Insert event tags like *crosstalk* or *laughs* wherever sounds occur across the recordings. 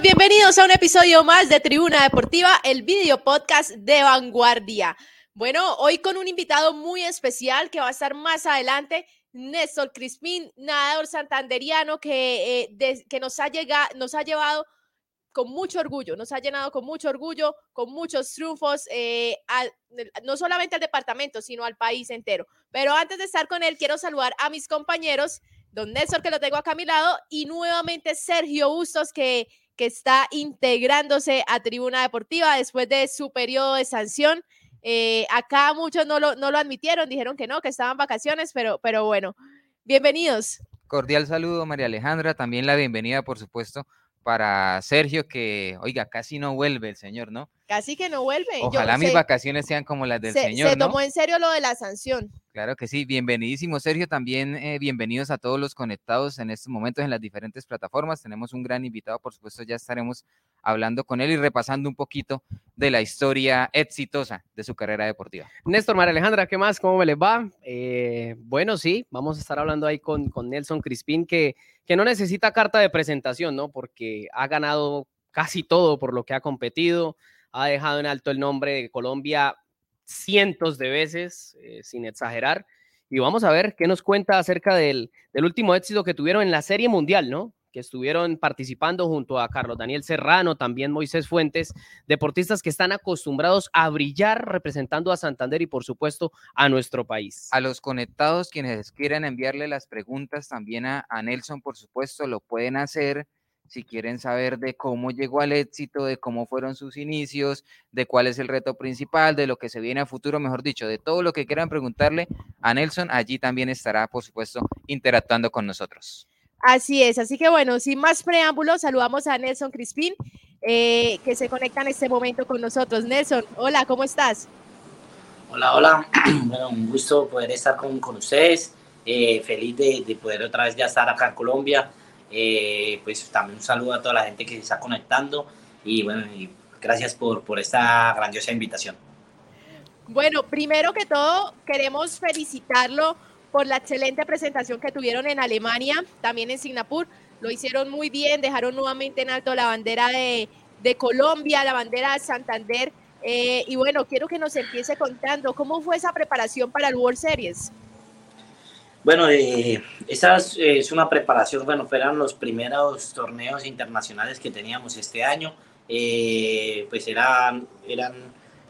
Bienvenidos a un episodio más de Tribuna Deportiva, el video podcast de Vanguardia. Bueno, hoy con un invitado muy especial que va a estar más adelante, Néstor Crispín, nadador santanderiano que, eh, que nos, ha llegado, nos ha llevado con mucho orgullo, nos ha llenado con mucho orgullo, con muchos triunfos, eh, no solamente al departamento, sino al país entero. Pero antes de estar con él, quiero saludar a mis compañeros, don Néstor, que lo tengo acá a mi lado, y nuevamente Sergio Bustos, que, que está integrándose a Tribuna Deportiva después de su periodo de sanción. Eh, acá muchos no lo, no lo admitieron, dijeron que no, que estaban vacaciones, pero, pero bueno, bienvenidos. Cordial saludo, María Alejandra. También la bienvenida, por supuesto, para Sergio, que, oiga, casi no vuelve el señor, ¿no? Casi que no vuelve. Ojalá mis vacaciones sean como las del señor. Se tomó en serio lo de la sanción. Claro que sí, bienvenidísimo Sergio, también eh, bienvenidos a todos los conectados en estos momentos en las diferentes plataformas. Tenemos un gran invitado, por supuesto, ya estaremos hablando con él y repasando un poquito de la historia exitosa de su carrera deportiva. Néstor, María Alejandra, ¿qué más? ¿Cómo me les va? Eh, bueno, sí, vamos a estar hablando ahí con, con Nelson Crispín, que, que no necesita carta de presentación, ¿no? Porque ha ganado casi todo por lo que ha competido, ha dejado en alto el nombre de Colombia cientos de veces, eh, sin exagerar. Y vamos a ver qué nos cuenta acerca del, último éxito que tuvieron en la Serie Mundial, ¿no? Que estuvieron participando junto a Carlos Daniel Serrano, también Moisés Fuentes, deportistas que están acostumbrados a brillar representando a Santander y, por supuesto, a nuestro país. A los conectados, quienes quieran enviarle las preguntas también a Nelson, por supuesto, lo pueden hacer si quieren saber de cómo llegó al éxito, de cómo fueron sus inicios, de cuál es el reto principal, de lo que se viene a futuro, mejor dicho, de todo lo que quieran preguntarle a Nelson, allí también estará, por supuesto, interactuando con nosotros. Así es, así que bueno, sin más preámbulos, saludamos a Nelson Crispín, eh, que se conecta en este momento con nosotros. Nelson, hola, ¿cómo estás? Hola, hola, *clears throat* bueno, un gusto poder estar con, con ustedes, eh, feliz de, de poder otra vez ya estar acá en Colombia eh, pues también un saludo a toda la gente que se está conectando y bueno, gracias por, por esta grandiosa invitación. Bueno, primero que todo, queremos felicitarlo por la excelente presentación que tuvieron en Alemania, también en Singapur. Lo hicieron muy bien, dejaron nuevamente en alto la bandera de, de Colombia, la bandera de Santander. Eh, y bueno, quiero que nos empiece contando cómo fue esa preparación para el World Series. Bueno, eh, esa es una preparación, bueno, fueron los primeros torneos internacionales que teníamos este año, eh, pues eran, eran,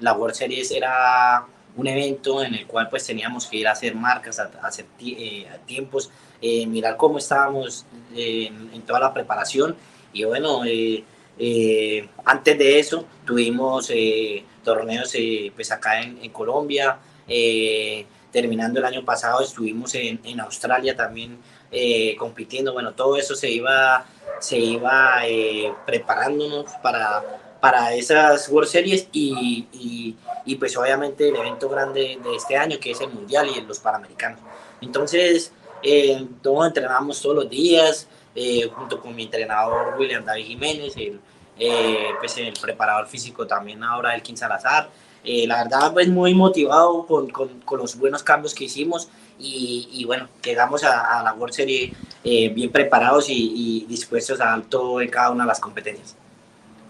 la World Series era un evento en el cual pues teníamos que ir a hacer marcas, a, hacer eh, tiempos, eh, mirar cómo estábamos en, toda la preparación. Y bueno, antes de eso tuvimos torneos pues acá en, en Colombia, terminando el año pasado estuvimos en, en Australia también eh, compitiendo, bueno, todo eso se iba, se iba eh, preparándonos para, para esas World Series y, y, y, pues obviamente el evento grande de este año que es el Mundial y los Panamericanos. Entonces, eh, todos entrenamos todos los días, junto con mi entrenador William David Jiménez, el, pues el preparador físico también ahora el King Salazar, eh, la verdad, pues muy motivado con, con, con, los buenos cambios que hicimos y, y bueno, llegamos a, a, la World Series eh, bien preparados y, y, dispuestos a todo en cada una de las competencias.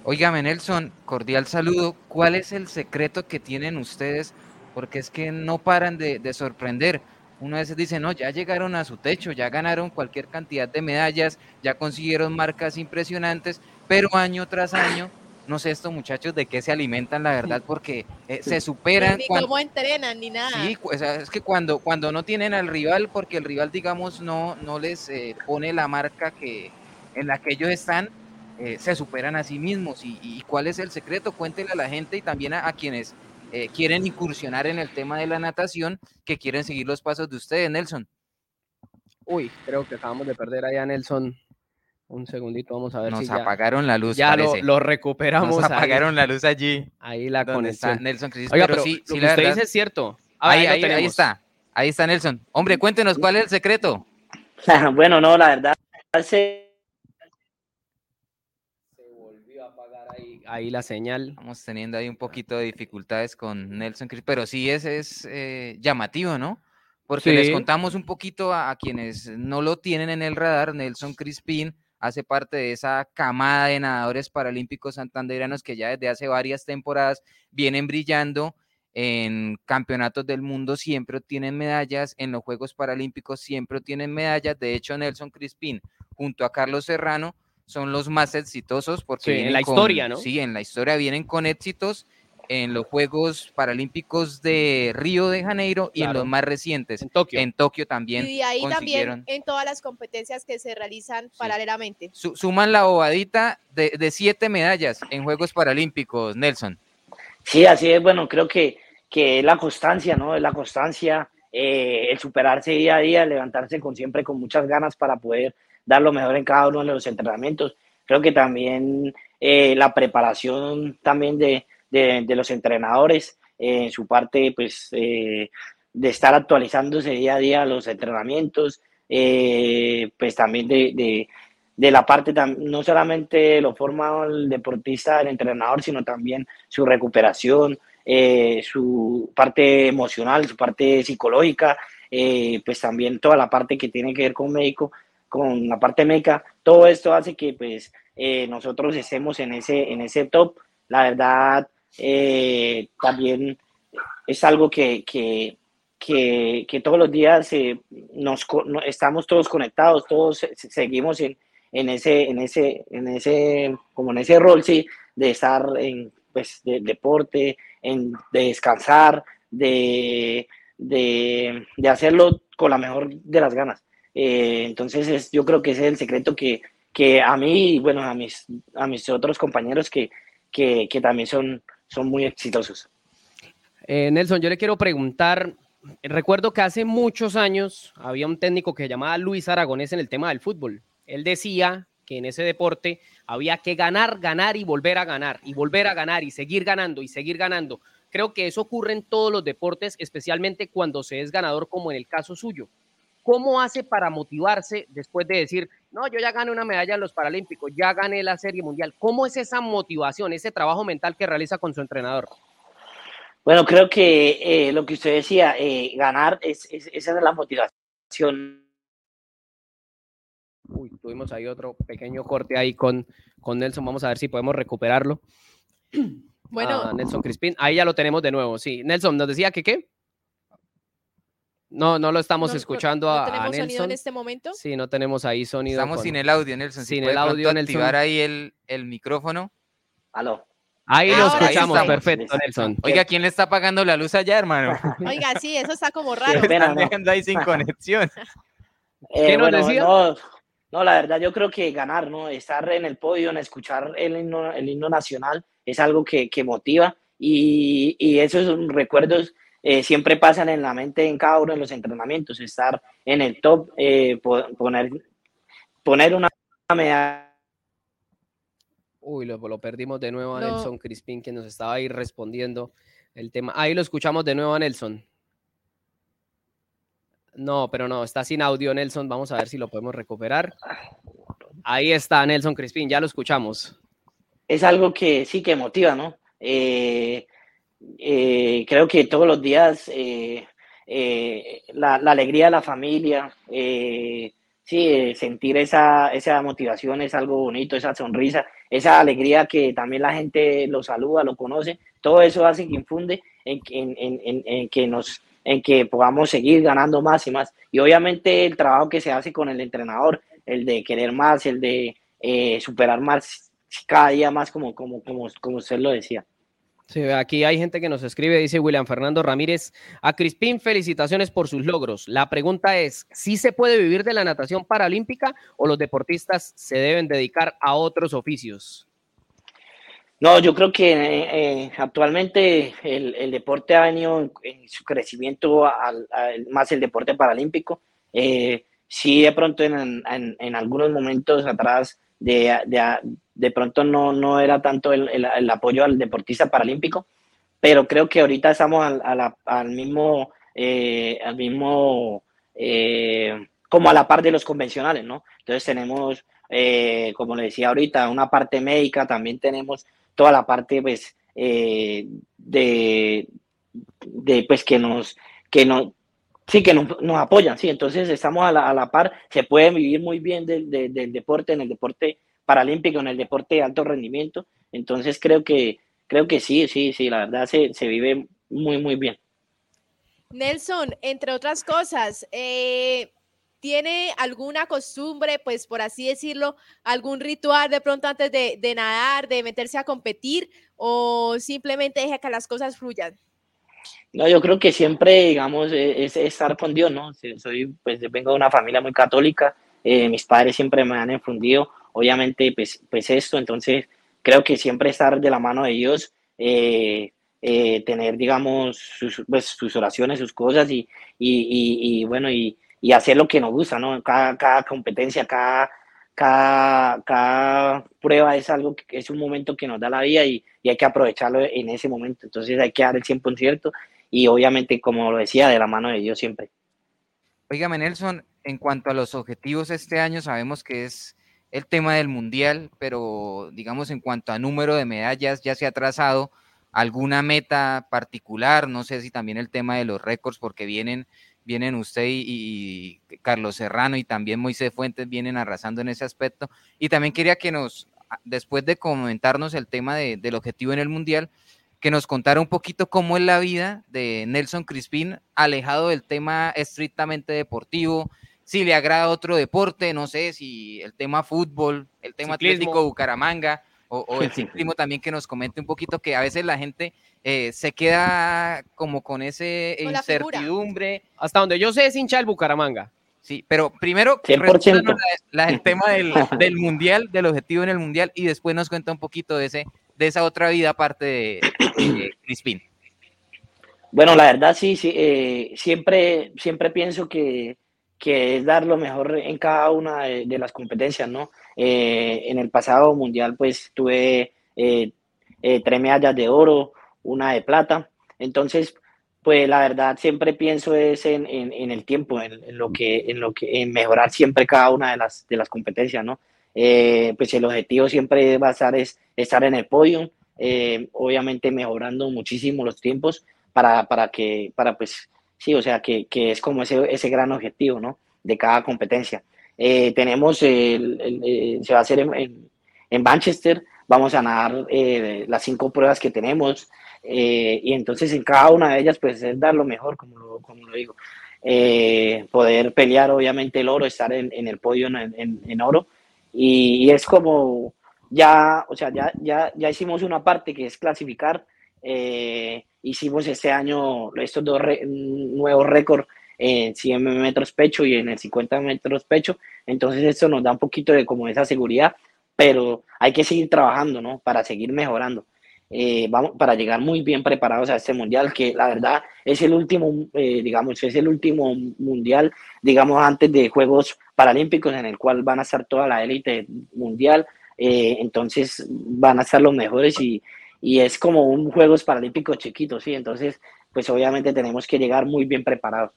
Óigame, Nelson, cordial saludo. ¿Cuál es el secreto que tienen ustedes? Porque es que no paran de, de sorprender. Uno a veces dice, no, ya llegaron a su techo, ya ganaron cualquier cantidad de medallas, ya consiguieron marcas impresionantes, pero año tras año no sé estos muchachos de qué se alimentan, la verdad, porque eh, se superan. Ni cuando, cómo entrenan, ni nada. Sí, o sea, es que cuando, cuando no tienen al rival, porque el rival, digamos, no, no les eh, pone la marca que, en la que ellos están, eh, se superan a sí mismos. Y, y, cuál es el secreto? Cuéntenle a la gente y también a, a quienes eh, quieren incursionar en el tema de la natación, que quieren seguir los pasos de ustedes, Nelson. Uy, creo que acabamos de perder ahí a Nelson un segundito, vamos a ver Nos si apagaron ya, la luz. Ya lo, lo, recuperamos. Nos apagaron ahí, la luz allí. Ahí la conexión. Nelson Crisis, Oiga, pero, pero sí, lo sí, que usted verdad, dice es cierto. Ah, ahí, ahí, ahí, está. Ahí está Nelson. Hombre, cuéntenos cuál es el secreto. *laughs* bueno, no, la verdad. Se... se volvió a apagar ahí, ahí, la señal. Estamos teniendo ahí un poquito de dificultades con Nelson Crisis, pero sí es, es eh, llamativo, ¿no? Porque sí. les contamos un poquito a, a, quienes no lo tienen en el radar. Nelson Crispín hace parte de esa camada de nadadores paralímpicos santanderianos que ya desde hace varias temporadas vienen brillando en campeonatos del mundo siempre tienen medallas, en los Juegos Paralímpicos siempre tienen medallas. De hecho, Nelson Crispín junto a Carlos Serrano son los más exitosos porque en la historia, ¿no? Sí, en la historia vienen con éxitos en los Juegos Paralímpicos de Río de Janeiro y en los más recientes, en Tokio, en Tokio también. Y ahí también en todas las competencias que se realizan paralelamente. suman la bobadita de, de siete medallas en Juegos Paralímpicos, Nelson. Sí, así es. Bueno, creo que, que es la constancia, ¿no? Es la constancia, eh, el superarse día a día, levantarse con siempre con muchas ganas para poder dar lo mejor en cada uno de los entrenamientos. Creo que también eh, la preparación también de, de, los entrenadores, eh, en su parte, pues, de estar actualizándose día a día los entrenamientos, pues también de, de, de la parte, no solamente lo forma el deportista, el entrenador, sino también su recuperación, eh, su parte emocional, su parte psicológica, eh, pues también toda la parte que tiene que ver con médico, con la parte médica, todo esto hace que pues eh, nosotros estemos en ese, en ese top. La verdad, también es algo que, que, que, que todos los días nos, estamos todos conectados, todos seguimos en, en ese, en ese, en ese, como en ese rol, sí, de estar en, pues, de, deporte, en, de descansar, de, de, de, hacerlo con la mejor de las ganas. Eh, entonces, es, yo creo que ese es el secreto que, que a mí y bueno, a mis, a mis otros compañeros que, que, que también son, son muy exitosos. Eh, Nelson, yo le quiero preguntar, recuerdo que hace muchos años había un técnico que se llamaba Luis Aragonés en el tema del fútbol. Él decía que en ese deporte había que ganar, ganar y volver a ganar, y volver a ganar y seguir ganando y seguir ganando. Creo que eso ocurre en todos los deportes, especialmente cuando se es ganador, como en el caso suyo. ¿Cómo hace para motivarse después de decir, no, yo ya gané una medalla en los Paralímpicos, ya gané la Serie Mundial? ¿Cómo es esa motivación, ese trabajo mental que realiza con su entrenador? Bueno, creo que eh, lo que usted decía, eh, ganar, es, esa es la motivación Uy, tuvimos ahí otro pequeño corte ahí con, con Nelson. Vamos a ver si podemos recuperarlo. Bueno. Ah, Nelson Crispín. Ahí ya lo tenemos de nuevo, sí. Nelson, ¿nos decía que qué? No, no lo estamos escuchando no, a, tenemos sonido en este momento? Sí, no tenemos ahí sonido. Estamos sin el audio, Nelson. Sin el audio, Nelson. activar ahí el, el micrófono. Aló. Ahí lo escuchamos, perfecto, Nelson. Oiga, ¿quién le está apagando la luz allá, hermano? *laughs* Oiga, sí, eso está como *laughs* raro. Están dejando ahí sin *laughs* conexión. Eh, ¿Qué nos bueno, decía? No, no, la verdad yo creo que ganar, ¿no? Estar en el podio, en escuchar el himno, el himno nacional es algo que, que motiva y, y, esos recuerdos eh, siempre pasan en la mente en cada uno de los entrenamientos, estar en el top, eh, poner, poner una medalla. Uy, lo, lo, perdimos de nuevo a no. Nelson Crispín, que nos estaba ahí respondiendo el tema. Ahí lo escuchamos de nuevo a Nelson. No, pero no, está sin audio Nelson. Vamos a ver si lo podemos recuperar. Ahí está Nelson Crispín, ya lo escuchamos. Es algo que sí que motiva, ¿no? Eh, eh, creo que todos los días eh, eh la, alegría de la familia, eh, sí, sentir esa, esa motivación es algo bonito, esa sonrisa, esa alegría que también la gente lo saluda, lo conoce, todo eso hace que infunde en, en, en, en que nos en que podamos seguir ganando más y más. Y obviamente el trabajo que se hace con el entrenador, el de querer más, el de eh, superar más cada día más, como, como, como, como usted lo decía. Sí, aquí hay gente que nos escribe, dice William Fernando Ramírez, a Crispín felicitaciones por sus logros. La pregunta es, ¿sí se puede vivir de la natación paralímpica o los deportistas se deben dedicar a otros oficios? No, yo creo que eh, actualmente el, deporte ha venido en, su crecimiento al, más el deporte paralímpico. Eh, sí, de pronto en, algunos momentos atrás de, de pronto no, no era tanto el, el, apoyo al deportista paralímpico, pero creo que ahorita estamos al, al, al mismo, eh, al mismo eh, como a la par de los convencionales, ¿no? Entonces tenemos, eh, como le decía ahorita, una parte médica, también tenemos toda la parte pues de, de, pues que nos que no Sí, que nos, nos, apoyan, sí, entonces estamos a la, a la, par, se puede vivir muy bien del, del, deporte, en el deporte paralímpico, en el deporte de alto rendimiento, entonces creo que, creo que sí, sí, sí, la verdad se, se vive muy, muy bien. Nelson, entre otras cosas, eh, ¿tiene alguna costumbre, pues por así decirlo, algún ritual de pronto antes de, de nadar, de meterse a competir o simplemente deja que las cosas fluyan? No, yo creo que siempre, digamos, e, es, estar con Dios, ¿no? Soy, pues, vengo de una familia muy católica, eh, mis padres siempre me han infundido, obviamente, pues, pues esto, entonces creo que siempre estar de la mano de Dios, eh, eh, tener, digamos, sus, pues, sus oraciones, sus cosas y, y, y, bueno, y, hacer lo que nos gusta, ¿no? Cada, cada competencia, cada, cada, cada prueba es algo que es un momento que nos da la vida y, hay que aprovecharlo en ese momento. Entonces hay que dar el 100% y obviamente, como lo decía, de la mano de Dios siempre. Óigame, Nelson, en cuanto a los objetivos este año, sabemos que es el tema del mundial, pero digamos en cuanto a número de medallas, ya se ha trazado alguna meta particular, no sé si también el tema de los récords, porque vienen, vienen usted y, Carlos Serrano y también Moisés Fuentes vienen arrasando en ese aspecto. Y también quería que nos, después de comentarnos el tema de, del objetivo en el mundial, que nos contara un poquito cómo es la vida de Nelson Crispín, alejado del tema estrictamente deportivo, si le agrada otro deporte, no sé, si el tema fútbol, el tema ciclismo. Atlético Bucaramanga, o, o, el *laughs* ciclismo también que nos comente un poquito, que a veces la gente eh, se queda como con ese con incertidumbre. Hasta donde yo sé es hincha el Bucaramanga. Sí, pero primero la, la, el *laughs* tema del, del, mundial, del objetivo en el mundial, y después nos cuenta un poquito de ese, de esa otra vida aparte de, de Crispín. Bueno, la verdad sí, sí eh, siempre, siempre pienso que, que, es dar lo mejor en cada una de, las competencias, ¿no? Eh, en el pasado mundial pues tuve eh, eh, tres medallas de oro, una de plata, entonces pues la verdad siempre pienso es en, el tiempo, en, lo que, en lo que, en mejorar siempre cada una de las, de las competencias, ¿no? Eh, pues el objetivo siempre va a estar es estar en el podio, obviamente mejorando muchísimo los tiempos para, para que, para pues, sí, o sea, que, que es como ese, ese gran objetivo, ¿no? De cada competencia. Eh, tenemos, el, el, el, se va a hacer en, en, en Manchester, vamos a nadar las cinco pruebas que tenemos, eh, y entonces en cada una de ellas pues es dar lo mejor, como lo, como lo digo. Eh, poder pelear obviamente el oro, estar en, en el podio en oro y, y, es como ya, o sea, ya, ya, ya hicimos una parte que es clasificar, eh, hicimos este año estos dos re, nuevos récords en 100 metros pecho y en el 50 metros pecho, entonces esto nos da un poquito de como esa seguridad, pero hay que seguir trabajando, ¿no? Para seguir mejorando. Eh, vamos, para llegar muy bien preparados a este mundial, que la verdad es el último, eh, digamos, es el último mundial, digamos, antes de Juegos Paralímpicos, en el cual van a estar toda la élite mundial, eh, entonces van a estar los mejores y, y es como un Juegos Paralímpicos chiquito, ¿sí? Entonces, pues obviamente tenemos que llegar muy bien preparados.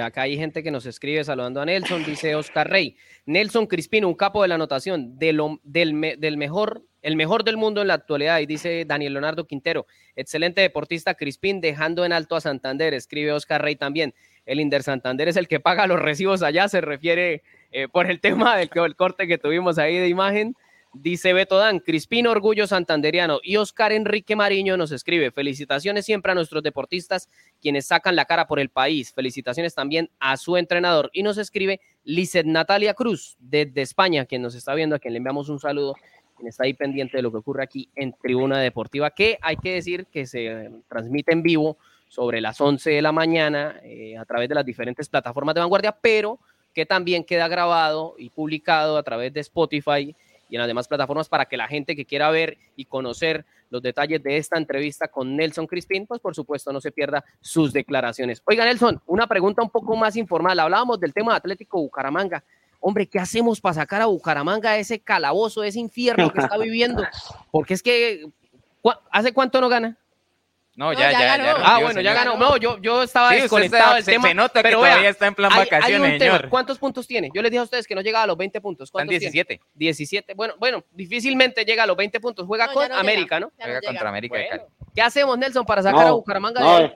Acá hay gente que nos escribe saludando a Nelson, dice Oscar Rey. Nelson Crispino, un capo de la anotación, de lo, del, me, del mejor el mejor del mundo en la actualidad, y dice Daniel Leonardo Quintero, excelente deportista Crispín, dejando en alto a Santander, escribe Oscar Rey también. El Inder Santander es el que paga los recibos allá, se refiere eh, por el tema del el corte que tuvimos ahí de imagen. Dice Beto Dan, Crispín Orgullo Santanderiano y Oscar Enrique Mariño nos escribe, felicitaciones siempre a nuestros deportistas quienes sacan la cara por el país, felicitaciones también a su entrenador y nos escribe Lizeth Natalia Cruz desde España, quien nos está viendo, a quien le enviamos un saludo quien está ahí pendiente de lo que ocurre aquí en Tribuna Deportiva, que hay que decir que se transmite en vivo sobre las 11 de la mañana eh, a través de las diferentes plataformas de vanguardia, pero que también queda grabado y publicado a través de Spotify y en las demás plataformas para que la gente que quiera ver y conocer los detalles de esta entrevista con Nelson Crispín, pues por supuesto no se pierda sus declaraciones. Oiga, Nelson, una pregunta un poco más informal. Hablábamos del tema de Atlético Bucaramanga hombre, ¿qué hacemos para sacar a Bucaramanga de ese calabozo, de ese infierno que está viviendo? *laughs* Porque es que, ¿hace cuánto no gana? No, ya, no, ya, ya, ya, Ah, bueno, ya ganó. No, yo, yo estaba sí, desconectado del se, tema. Se nota pero que todavía está en plan hay, vacaciones, hay señor. Tema. ¿Cuántos puntos tiene? Yo les dije a ustedes que no llegaba a los 20 puntos. Están 17. Tiene? 17. Bueno, bueno, difícilmente llega a los 20 puntos. Juega no, con América, ¿no? Juega contra América bueno. ¿Qué hacemos, Nelson, para sacar a Bucaramanga no, de ahí?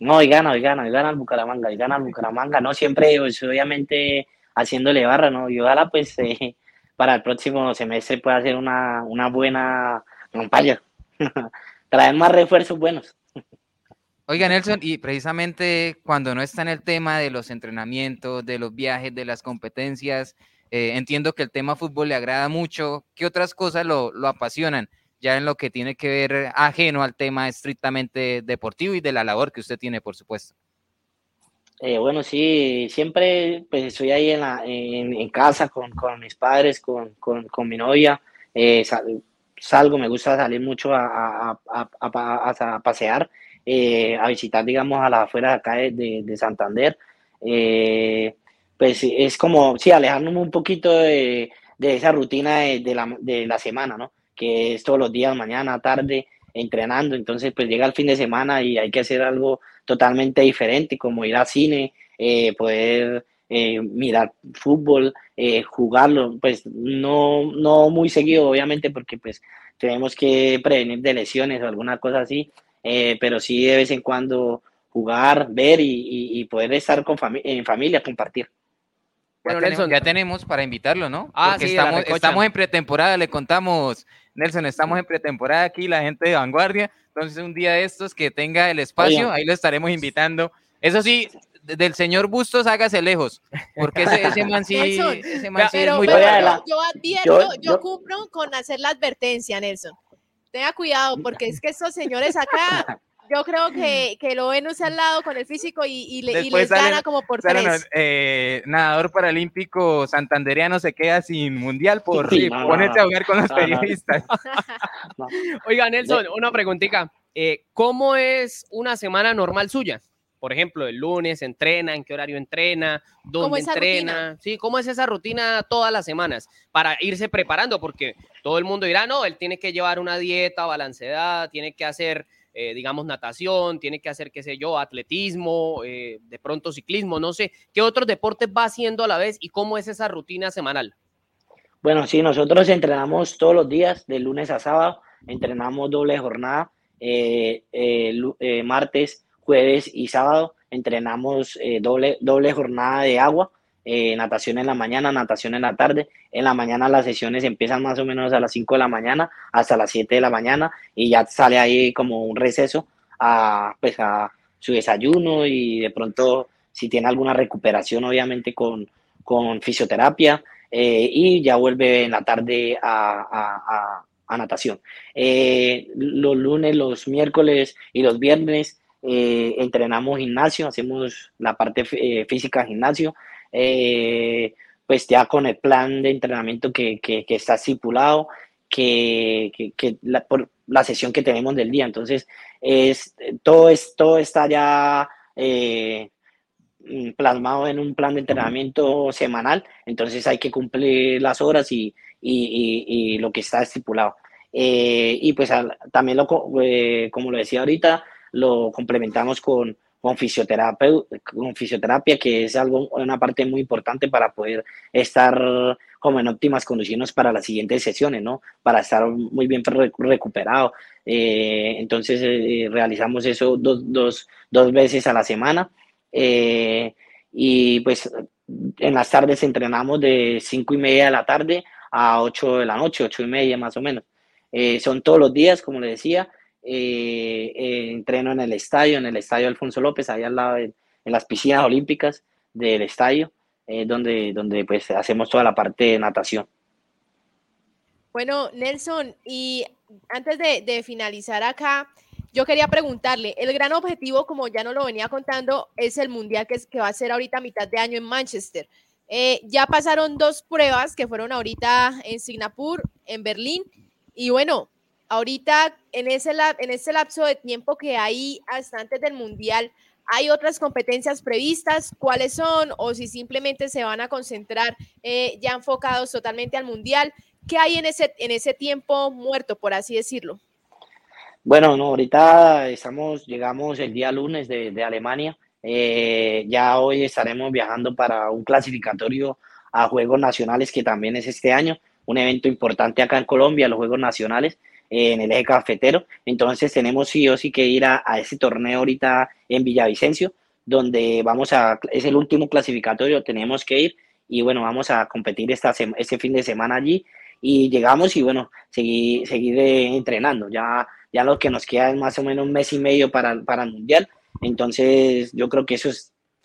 No, y gana, y gana, y gana el Bucaramanga, y gana el Bucaramanga, no siempre, pues, obviamente haciéndole barra, ¿no? Y ojalá, pues, *laughs* eh, para el próximo semestre pueda hacer una, una buena campaña, *laughs* traer más refuerzos buenos. Oiga, Nelson, y precisamente cuando no está en el tema de los entrenamientos, de los viajes, de las competencias, eh, entiendo que el tema fútbol le agrada mucho. ¿Qué otras cosas lo, lo, apasionan? Ya en lo que tiene que ver ajeno al tema estrictamente deportivo y de la labor que usted tiene, por supuesto. Eh, bueno, sí, siempre pues estoy ahí en, la, en, en casa con, con, mis padres, con, con, con mi novia. Eh, salgo, me gusta salir mucho a, a, a, a pasear eh, a visitar, digamos, a la afuera de acá de, de Santander. Eh, pues es como, sí, alejarnos un poquito de, de esa rutina de, de, la, de la semana, ¿no? Que es todos los días, mañana, tarde, entrenando. Entonces, pues llega el fin de semana y hay que hacer algo totalmente diferente, como ir al cine, eh, poder eh, mirar fútbol, eh, jugarlo, pues no, no muy seguido, obviamente, porque pues tenemos que prevenir de lesiones o alguna cosa así, eh, pero sí de vez en cuando jugar, ver y, y, y poder estar con fami en familia, compartir. Bueno, ya, Nelson, tenemos, ya tenemos para invitarlo, ¿no? Ah, Porque sí, estamos, estamos en pretemporada, le contamos, Nelson, estamos en pretemporada aquí, la gente de vanguardia, entonces un día de estos que tenga el espacio, Oye. ahí lo estaremos invitando. Eso sí, del señor Bustos hágase lejos, porque ese, ese man sí, Nelson, ese man sí pero, es muy pero, yo, yo advierto, yo, yo, yo cumplo con hacer la advertencia, Nelson tenga cuidado, porque es que estos señores acá, *laughs* yo creo que, que lo ven usted al lado con el físico y, y, le, y les salen, gana como por salen, tres. Eh, nadador paralímpico santandereano se queda sin mundial por sí, no, ponerse no, a jugar con los no, periodistas. *laughs* Oiga, Nelson, una preguntita. Eh, ¿Cómo es una semana normal suya? Por ejemplo, el lunes entrena, en qué horario entrena, dónde entrena, rutina? sí, cómo es esa rutina todas las semanas para irse preparando, porque todo el mundo dirá, no, él tiene que llevar una dieta balanceada, tiene que hacer, eh, digamos, natación, tiene que hacer, qué sé yo, atletismo, eh, de pronto ciclismo, no sé, ¿qué otros deportes va haciendo a la vez y cómo es esa rutina semanal? Bueno, sí, nosotros entrenamos todos los días, de lunes a sábado, entrenamos doble jornada, eh, eh martes, jueves y sábado entrenamos eh, doble, doble jornada de agua, eh, natación en la mañana, natación en la tarde. En la mañana las sesiones empiezan más o menos a las 5 de la mañana hasta las 7 de la mañana y ya sale ahí como un receso a, pues a su desayuno y de pronto si tiene alguna recuperación obviamente con, con fisioterapia eh, y ya vuelve en la tarde a, a, a natación. Los lunes, los miércoles y los viernes eh, entrenamos gimnasio, hacemos la parte eh, física gimnasio, eh, pues ya con el plan de entrenamiento que, que, que está estipulado, que, que la, por la sesión que tenemos del día. Entonces, es, todo, es, todo está ya eh, plasmado en un plan de entrenamiento semanal, entonces hay que cumplir las horas y, y, y, y lo que está estipulado. Eh, y pues al, también, lo, eh, como lo decía ahorita, lo complementamos con, con, fisioterapia, con fisioterapia, que es algo, una parte muy importante para poder estar como en óptimas condiciones para las siguientes sesiones, ¿no? Para estar muy bien recuperado. Eh, entonces, eh, realizamos eso dos, dos, dos, veces a la semana. Eh, y pues en las tardes entrenamos de cinco y media de la tarde a 8 de la noche, ocho y media más o menos. Eh, son todos los días, como le decía, eh, eh, entreno en el estadio, en el estadio Alfonso López, ahí al lado de, en las piscinas olímpicas del estadio, eh, donde, donde pues hacemos toda la parte de natación. Bueno, Nelson, y antes de, de, finalizar acá, yo quería preguntarle, el gran objetivo, como ya no lo venía contando, es el mundial que, es, que va a ser ahorita a mitad de año en Manchester. Eh, ya pasaron dos pruebas que fueron ahorita en Singapur, en Berlín, y bueno, ahorita en ese, en ese lapso de tiempo que hay hasta antes del Mundial, ¿hay otras competencias previstas? ¿Cuáles son? O si simplemente se van a concentrar eh, ya enfocados totalmente al Mundial. ¿Qué hay en ese, en ese tiempo muerto, por así decirlo? Bueno, no, ahorita estamos, llegamos el día lunes de, Alemania. Eh, ya hoy estaremos viajando para un clasificatorio a Juegos Nacionales que también es este año, un evento importante acá en Colombia, los Juegos Nacionales. En el eje cafetero. Entonces tenemos sí o sí que ir a, ese torneo ahorita en Villavicencio, donde vamos a, es el último clasificatorio, tenemos que ir y bueno, vamos a competir esta, este fin de semana allí y llegamos y bueno, seguir, seguir entrenando. Ya, ya lo que nos queda es más o menos un mes y medio para, para el Mundial. Entonces yo creo que eso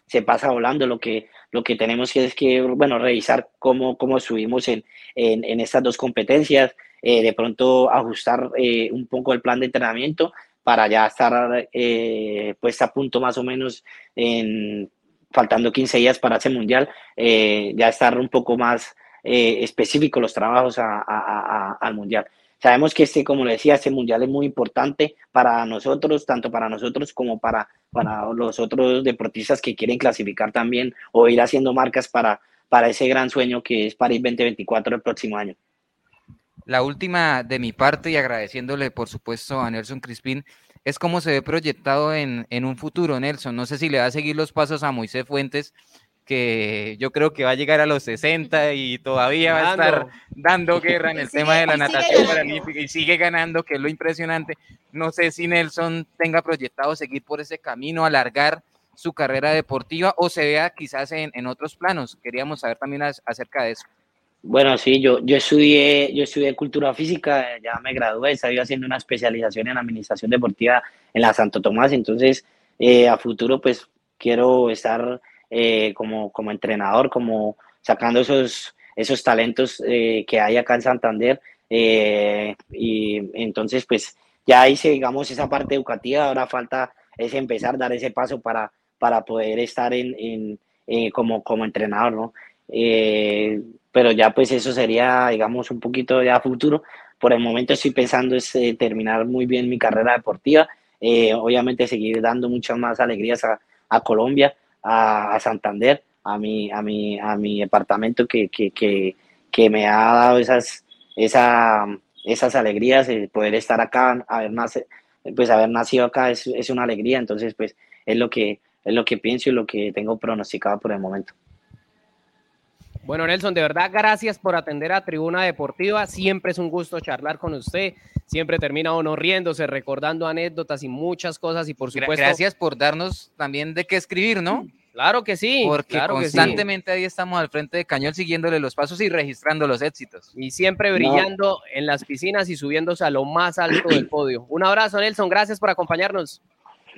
se pasa volando. Lo que, lo que tenemos que es que, bueno, revisar cómo, cómo subimos en, en estas dos competencias, eh, de pronto ajustar eh, un poco el plan de entrenamiento para ya estar eh, pues a punto más o menos en faltando 15 días para ese mundial, ya estar un poco más específico los trabajos al mundial. Sabemos que este, como le decía, este mundial es muy importante para nosotros, tanto para nosotros como para, para los otros deportistas que quieren clasificar también o ir haciendo marcas para, para ese gran sueño que es París 2024 el próximo año. La última de mi parte y agradeciéndole por supuesto a Nelson Crispín es cómo se ve proyectado en, en, un futuro, Nelson. No sé si le va a seguir los pasos a Moisés Fuentes, que yo creo que va a llegar a los 60 y todavía va a estar dando guerra en el tema de la natación paralímpica y sigue ganando, que es lo impresionante. No sé si Nelson tenga proyectado seguir por ese camino, alargar su carrera deportiva o se vea quizás en, en otros planos. Queríamos saber también acerca de eso. Bueno, sí, yo, yo, estudié, yo estudié cultura física, ya me gradué, estaba haciendo una especialización en administración deportiva en la Santo Tomás, entonces eh, a futuro pues quiero estar eh, como, como entrenador, como sacando esos, esos talentos eh, que hay acá en Santander. Y entonces pues ya hice digamos esa parte educativa, ahora falta es empezar, dar ese paso para, para poder estar en, en como, como entrenador, ¿no? Eh, pero ya pues eso sería, digamos, un poquito ya futuro. Por el momento estoy pensando es eh, terminar muy bien mi carrera deportiva, eh, obviamente seguir dando muchas más alegrías a, a Colombia, a, a, Santander, a mi, a mi, a mi departamento que, que, que, que me ha dado esas, esa, esas alegrías, poder estar acá, haber, nace, pues haber nacido acá es, es una alegría, entonces pues es lo que, es lo que pienso y lo que tengo pronosticado por el momento. Bueno, Nelson, de verdad, gracias por atender a Tribuna Deportiva. Siempre es un gusto charlar con usted. Siempre termina uno riéndose, recordando anécdotas y muchas cosas. Y por supuesto. Gracias por darnos también de qué escribir, ¿no? Claro que sí. Porque constantemente ahí estamos al frente de cañón siguiéndole los pasos y registrando los éxitos. Y siempre brillando en las piscinas y subiéndose a lo más alto del podio. Un abrazo, Nelson. Gracias por acompañarnos.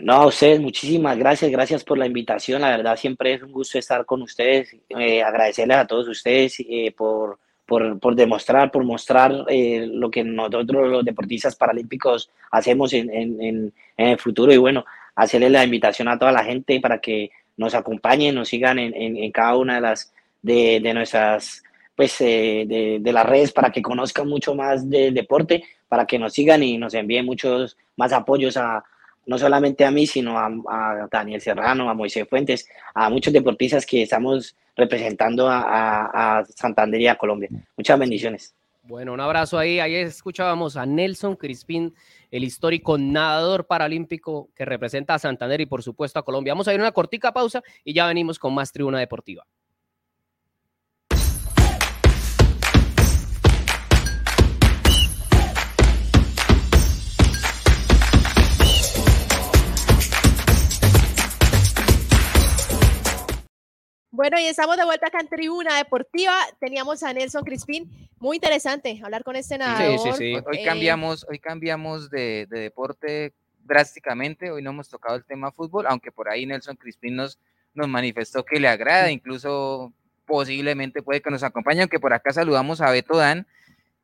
No, a ustedes, muchísimas gracias, gracias por la invitación. La verdad, siempre es un gusto estar con ustedes. Eh, agradecerles a todos ustedes eh, por, por, por, demostrar, por mostrar eh, lo que nosotros los deportistas paralímpicos hacemos en, en, en, el futuro. Y bueno, hacerles la invitación a toda la gente para que nos acompañen, nos sigan en, cada una de las de, de nuestras pues de, de, las redes para que conozcan mucho más del deporte, para que nos sigan y nos envíen muchos más apoyos a, no solamente a mí, sino a, Daniel Serrano, a Moisés Fuentes, a muchos deportistas que estamos representando a, Santander y a Colombia. Muchas bendiciones. Bueno, un abrazo ahí. Ahí escuchábamos a Nelson Crispín, el histórico nadador paralímpico que representa a Santander y por supuesto a Colombia. Vamos a ir a una cortica pausa y ya venimos con más tribuna deportiva. Bueno, y estamos de vuelta acá en Tribuna Deportiva. Teníamos a Nelson Crispín. Muy interesante hablar con este nadador. Sí, sí, sí. Hoy, eh, cambiamos, hoy cambiamos de, de, deporte drásticamente. Hoy no hemos tocado el tema fútbol, aunque por ahí Nelson Crispín nos, nos manifestó que le agrada, incluso posiblemente puede que nos acompañe, aunque por acá saludamos a Beto Dan,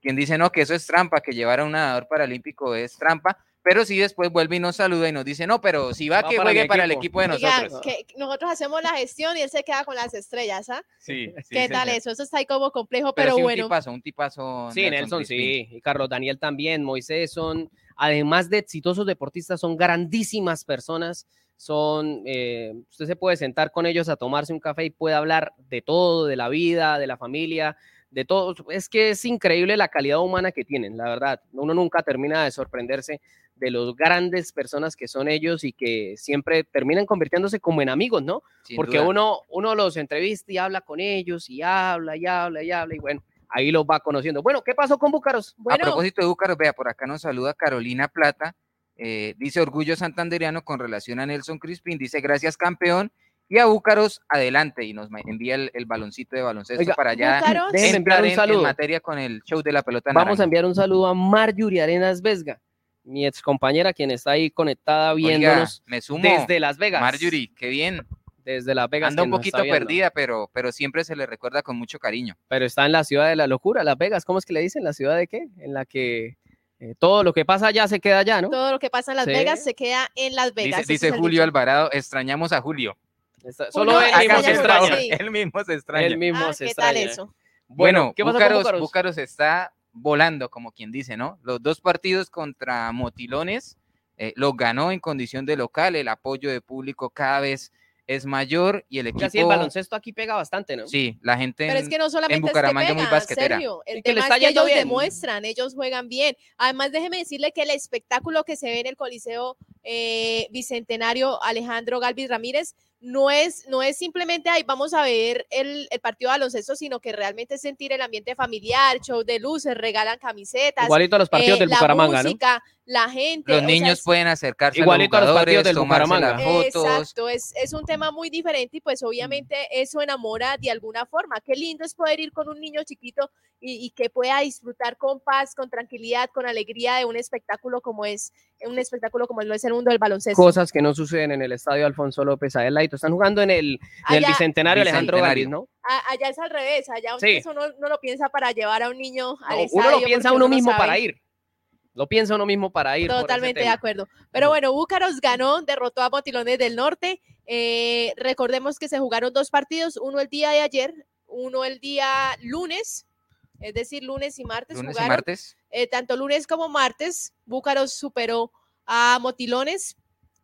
quien dice, no, que eso es trampa, que llevar a un nadador paralímpico es trampa pero sí después vuelve y nos saluda y nos dice, no, pero si va, que juegue para el equipo de nosotros. que nosotros hacemos la gestión y él se queda con las estrellas, ¿ah? Sí. ¿Qué tal eso? Eso está ahí como complejo, pero, bueno. Un tipazo, un tipazo. Sí, Nelson, sí. Y Carlos Daniel también, Moisés son, además de exitosos deportistas, son grandísimas personas. Son, eh, usted se puede sentar con ellos a tomarse un café y puede hablar de todo, de la vida, de la familia, de todo. Es que es increíble la calidad humana que tienen, la verdad. Uno nunca termina de sorprenderse de los grandes personas que son ellos y que siempre terminan convirtiéndose como en amigos, ¿no? Porque uno, uno los entrevista y habla con ellos y habla y habla y habla y bueno, ahí los va conociendo. Bueno, ¿qué pasó con Búcaros? A propósito de Búcaros, vea, por acá nos saluda Carolina Plata, eh, dice orgullo santanderiano con relación a Nelson Crispin, dice gracias campeón, y a Búcaros adelante, y nos envía el, baloncito de baloncesto para allá entrar un saludo. En, materia con el show de la pelota Vamos a enviar un saludo a Marjorie Arenas Vesga, mi ex compañera, quien está ahí conectada viéndonos me sumo. desde Las Vegas. Marjorie, qué bien desde Las Vegas. Anda un poquito perdida, pero, pero siempre se le recuerda con mucho cariño. Pero está en la ciudad de la locura, Las Vegas. ¿Cómo es que le dicen? ¿La ciudad de qué? En la que eh, todo lo que pasa allá se queda allá, ¿no? Todo lo que pasa en Las Vegas se queda en Las Vegas. Dice, Julio Alvarado, extrañamos a Julio. solo él mismo se extraña. Él mismo se extraña. Él mismo ah, se ¿qué extraña. tal eso? Bueno, ¿qué pasa Búcaros, está volando, como quien dice, ¿no? Los dos partidos contra Motilones eh, los ganó en condición de local, el apoyo de público cada vez es mayor y el equipo... Casi el baloncesto aquí pega bastante, ¿no? Sí, la gente Pero es que no solamente en Bucaramanga es que muy basquetera. Serio, el tema es que ellos demuestran, ellos juegan bien. Además, déjeme decirle que el espectáculo que se ve en el Coliseo eh, Bicentenario Alejandro Galvis Ramírez no es, no es simplemente ahí vamos a ver el, el, partido de baloncesto, sino que realmente es sentir el ambiente familiar, show de luces, regalan camisetas. Igualito a los partidos eh, del Bucaramanga, música, La gente. Los niños pueden acercarse igualito a los, a los del Bucaramanga. Fotos. Exacto, es, es un tema muy diferente y pues obviamente eso enamora de alguna forma. Qué lindo es poder ir con un niño chiquito y, y que pueda disfrutar con paz, con tranquilidad, con alegría de un espectáculo como es un espectáculo como lo es el mundo del baloncesto. Cosas que no suceden en el estadio Alfonso López Adelito. Están jugando en el, en el Bicentenario Alejandro Garis, ¿no? allá es al revés, allá eso no, no, lo piensa para llevar a un niño al no, estadio. Uno lo piensa uno mismo para ir. Lo piensa uno mismo para ir. Totalmente de acuerdo. Pero bueno, Búcaros ganó, derrotó a Motilones del Norte. Eh, recordemos que se jugaron dos partidos, uno el día de ayer, uno el día lunes, es decir, lunes y martes. Lunes jugaron. y martes. Eh, tanto lunes como martes, Búcaros superó a Motilones.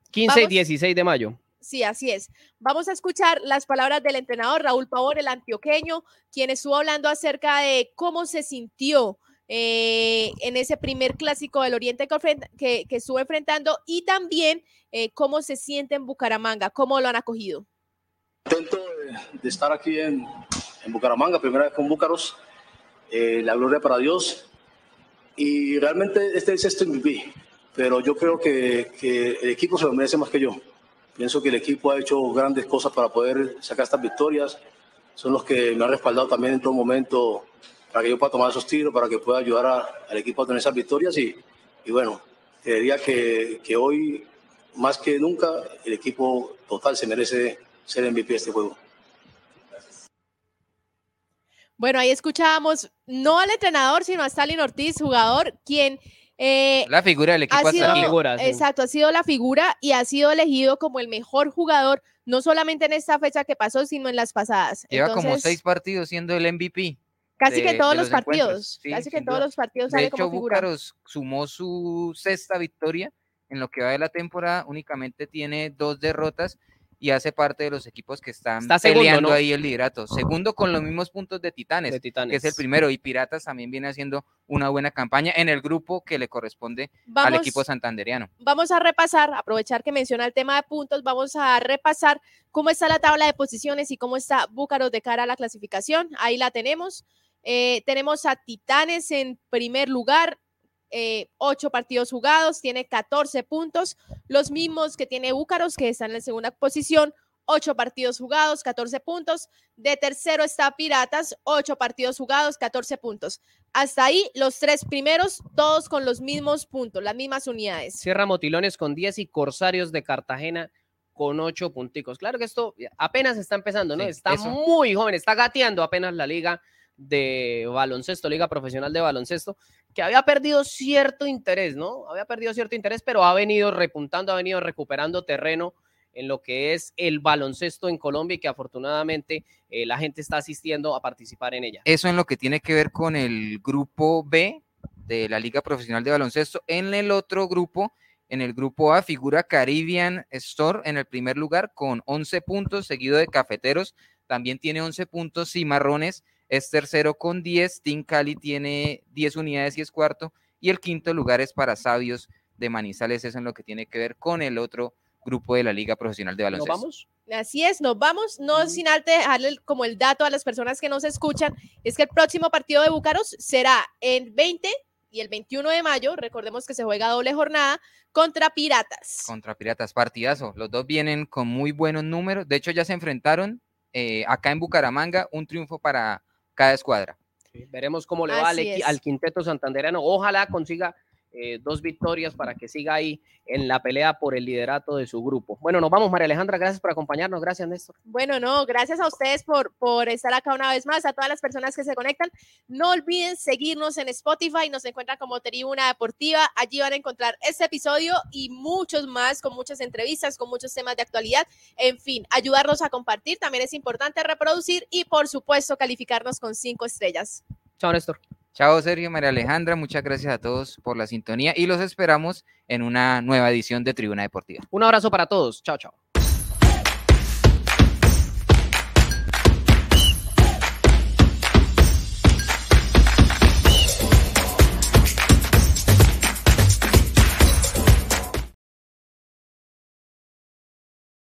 15 Vamos. y 16 de mayo. Sí, así es. Vamos a escuchar las palabras del entrenador Raúl Pavón, el antioqueño, quien estuvo hablando acerca de cómo se sintió eh, en ese primer clásico del Oriente que, que, estuvo enfrentando y también eh, cómo se siente en Bucaramanga, cómo lo han acogido. contento de, de estar aquí en, en Bucaramanga, primera vez con Búcaros. Eh, la gloria para Dios. Y realmente este es este MVP, pero yo creo que, que el equipo se lo merece más que yo. Pienso que el equipo ha hecho grandes cosas para poder sacar estas victorias. Son los que me han respaldado también en todo momento para que yo pueda tomar esos tiros, para que pueda ayudar a- al equipo a tener esas victorias. Y, y bueno, te diría que, que hoy, más que nunca, el equipo total se merece ser MVP de este juego. Bueno, ahí escuchábamos no al entrenador, sino a Stalin Ortiz, jugador, quien eh, La figura del equipo ha sido, figura, sí. exacto, ha sido la figura y ha sido elegido como el mejor jugador, no solamente en esta fecha que pasó, sino en las pasadas. Lleva como seis partidos siendo el MVP. Casi que en todos los partidos, Sí, casi que en todos duda. los partidos De hecho, como figura. Búcaros sumó su sexta victoria en lo que va de la temporada, únicamente tiene dos derrotas y hace parte de los equipos que están Está segundo, peleando ¿no? ahí el liderato. Segundo con los mismos puntos de Titanes, de Titanes. que es el primero, y Piratas también viene haciendo una buena campaña en el grupo que le corresponde al Vamos, equipo santanderiano. vamos a repasar, aprovechar que menciona el tema de puntos, vamos a repasar cómo está la tabla de posiciones y cómo está Búcaros de cara a la clasificación. Ahí la tenemos. Eh, tenemos a Titanes en primer lugar, eh, ocho partidos jugados, tiene 14 puntos, los mismos que tiene Búcaros, que está en la segunda posición, ocho partidos jugados, 14 puntos. De tercero está Piratas, ocho partidos jugados, 14 puntos. Hasta ahí los tres primeros, todos con los mismos puntos, las mismas unidades. Cierra Motilones con 10 y Corsarios de Cartagena con 8 punticos. Claro que esto apenas está empezando, ¿no? Sí, está eso. muy joven, está gateando apenas la liga de baloncesto, liga profesional de baloncesto, que había perdido cierto interés, ¿no? Había perdido cierto interés, pero ha venido repuntando, ha venido recuperando terreno en lo que es el baloncesto en Colombia y que afortunadamente eh, la gente está asistiendo a participar en ella. Eso en lo que tiene que ver con el grupo B de la Liga Profesional de Baloncesto. En el otro grupo, en el grupo A, figura Caribbean Store en el primer lugar con 11 puntos, seguido de Cafeteros, también tiene 11 puntos, Cimarrones es tercero con 10, Team Cali tiene 10 unidades y es cuarto, y el quinto lugar es para Sabios de Manizales, eso en lo que tiene que ver con el otro grupo de la Liga Profesional de ¿Nos Baloncesto. vamos? Así es, nos vamos, no sin antes dejarle como el dato a las personas que nos escuchan, es que el próximo partido de Búcaros será el 20 y el 21 de mayo, recordemos que se juega doble jornada, contra Piratas. Contra Piratas, partidazo. Los dos vienen con muy buenos números. De hecho, ya se enfrentaron eh, acá en Bucaramanga, un triunfo para cada escuadra. Veremos cómo le va al, al quinteto santandereano. Ojalá consiga eh, dos victorias para que siga ahí en la pelea por el liderato de su grupo. Bueno, nos vamos, María Alejandra. Gracias por acompañarnos. Gracias, Néstor. Bueno, no, gracias a ustedes por, por estar acá una vez más, a todas las personas que se conectan. No olviden seguirnos en Spotify, nos encuentran como Tribuna Deportiva. Allí van a encontrar este episodio y muchos más, con muchas entrevistas, con muchos temas de actualidad. En fin, ayudarnos a compartir. También es importante reproducir y, por supuesto, calificarnos con cinco estrellas. Chao, Néstor. Chao, Sergio, María Alejandra. Muchas gracias a todos por la sintonía y los esperamos en una nueva edición de Tribuna Deportiva. Un abrazo para todos. Chao, chao.